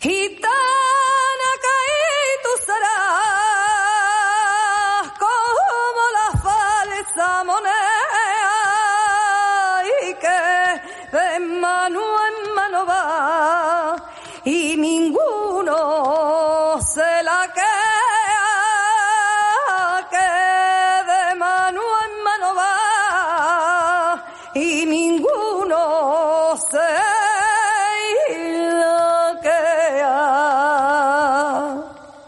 Gitana que tú serás como la falsa moneda y que de mano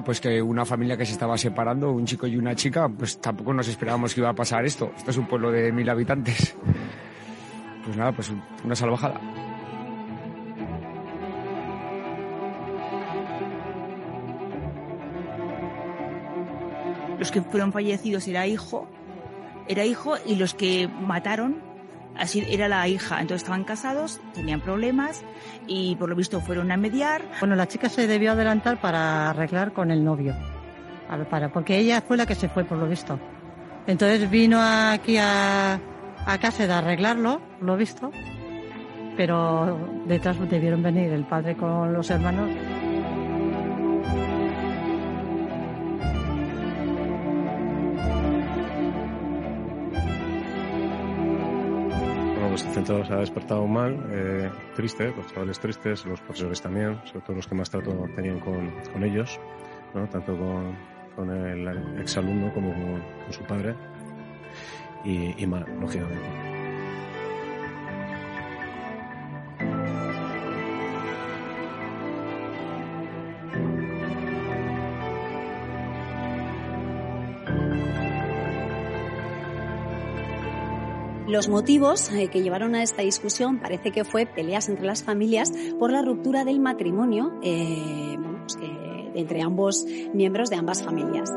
Pues que una familia que se estaba separando, un chico y una chica, pues tampoco nos esperábamos que iba a pasar esto. Esto es un pueblo de mil habitantes. Pues nada, pues una salvajada. Los que fueron fallecidos era hijo, era hijo y los que mataron así era la hija. Entonces estaban casados, tenían problemas y por lo visto fueron a mediar. Bueno, la chica se debió adelantar para arreglar con el novio, Para- porque ella fue la que se fue, por lo visto. Entonces vino aquí a, a casa de arreglarlo, lo visto, pero detrás debieron venir el padre con los hermanos. Centro se ha despertado mal, eh, triste, los chavales tristes, los profesores también, sobre todo los que más trato tenían con, con ellos, tanto con, con el exalumno como con, su padre, y mal, lógicamente. Los motivos eh, que llevaron a esta discusión parece que fue peleas entre las familias por la ruptura del matrimonio eh, bueno, pues que- entre ambos miembros de ambas familias.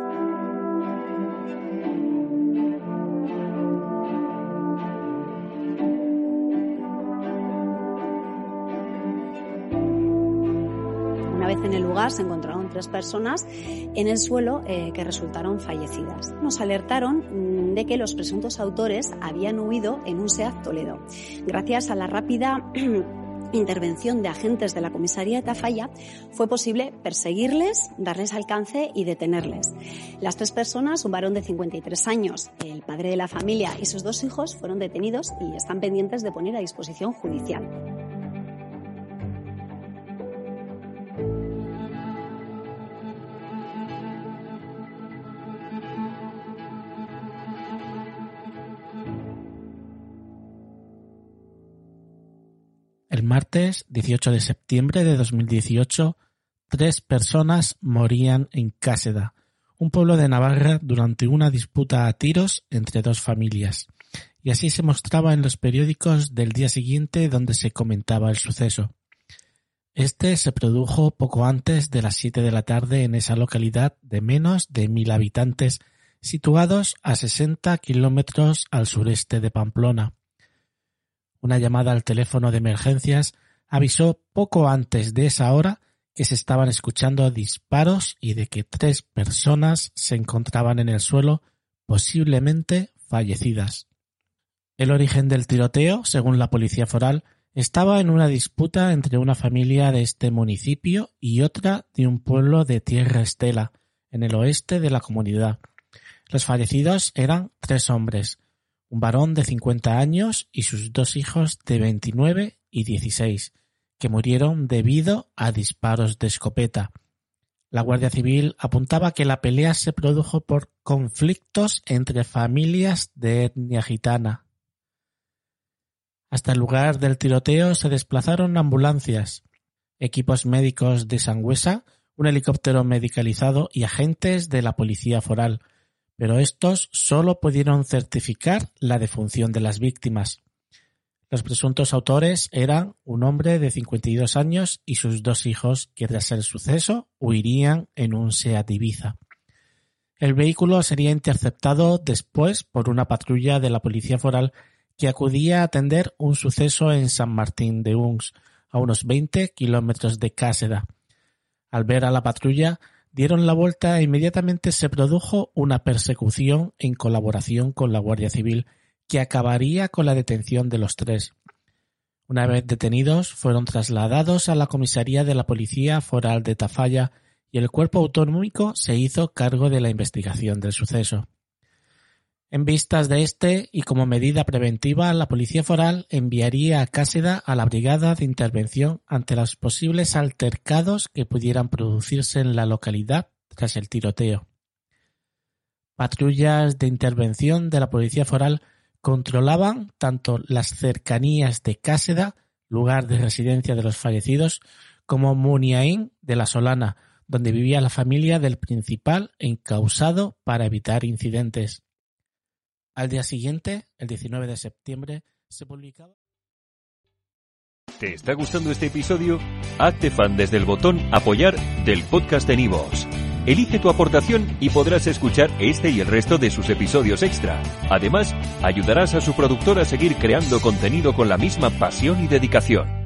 En el lugar se encontraron tres personas en el suelo eh, que resultaron fallecidas. Nos alertaron mm, de que los presuntos autores habían huido en un SEAT Toledo. Gracias a la rápida intervención de agentes de la comisaría de Tafalla fue posible perseguirles, darles alcance y detenerles. Las tres personas, un varón de 53 años, el padre de la familia y sus dos hijos fueron detenidos y están pendientes de poner a disposición judicial. Martes 18 de septiembre de 2018, tres personas morían en Cáseda, un pueblo de Navarra, durante una disputa a tiros entre dos familias. Y así se mostraba en los periódicos del día siguiente donde se comentaba el suceso. Este se produjo poco antes de las 7 de la tarde en esa localidad de menos de mil habitantes, situados a 60 kilómetros al sureste de Pamplona. Una llamada al teléfono de emergencias avisó poco antes de esa hora que se estaban escuchando disparos y de que tres personas se encontraban en el suelo, posiblemente fallecidas. El origen del tiroteo, según la policía foral, estaba en una disputa entre una familia de este municipio y otra de un pueblo de Tierra Estela, en el oeste de la comunidad. Los fallecidos eran tres hombres, un varón de 50 años y sus dos hijos de 29 y 16, que murieron debido a disparos de escopeta. La Guardia Civil apuntaba que la pelea se produjo por conflictos entre familias de etnia gitana. Hasta el lugar del tiroteo se desplazaron ambulancias, equipos médicos de Sangüesa, un helicóptero medicalizado y agentes de la policía foral, pero estos solo pudieron certificar la defunción de las víctimas. Los presuntos autores eran un hombre de 52 años y sus dos hijos que tras el suceso huirían en un Seat Ibiza. El vehículo sería interceptado después por una patrulla de la policía foral que acudía a atender un suceso en San Martín de Uns, a unos 20 kilómetros de Cáseda. Al ver a la patrulla, dieron la vuelta e inmediatamente se produjo una persecución en colaboración con la Guardia Civil que acabaría con la detención de los tres. Una vez detenidos, fueron trasladados a la comisaría de la Policía Foral de Tafalla y el cuerpo autonómico se hizo cargo de la investigación del suceso. En vistas de este y como medida preventiva, la Policía Foral enviaría a Cáseda a la Brigada de Intervención ante los posibles altercados que pudieran producirse en la localidad tras el tiroteo. Patrullas de intervención de la Policía Foral controlaban tanto las cercanías de Cáseda, lugar de residencia de los fallecidos, como Muniain de la Solana, donde vivía la familia del principal encausado para evitar incidentes. Al día siguiente, el 19 de septiembre, se publicaba. ¿Te está gustando este episodio? Hazte fan desde el botón Apoyar del podcast de Nivos. Elige tu aportación y podrás escuchar este y el resto de sus episodios extra. Además, ayudarás a su productor a seguir creando contenido con la misma pasión y dedicación.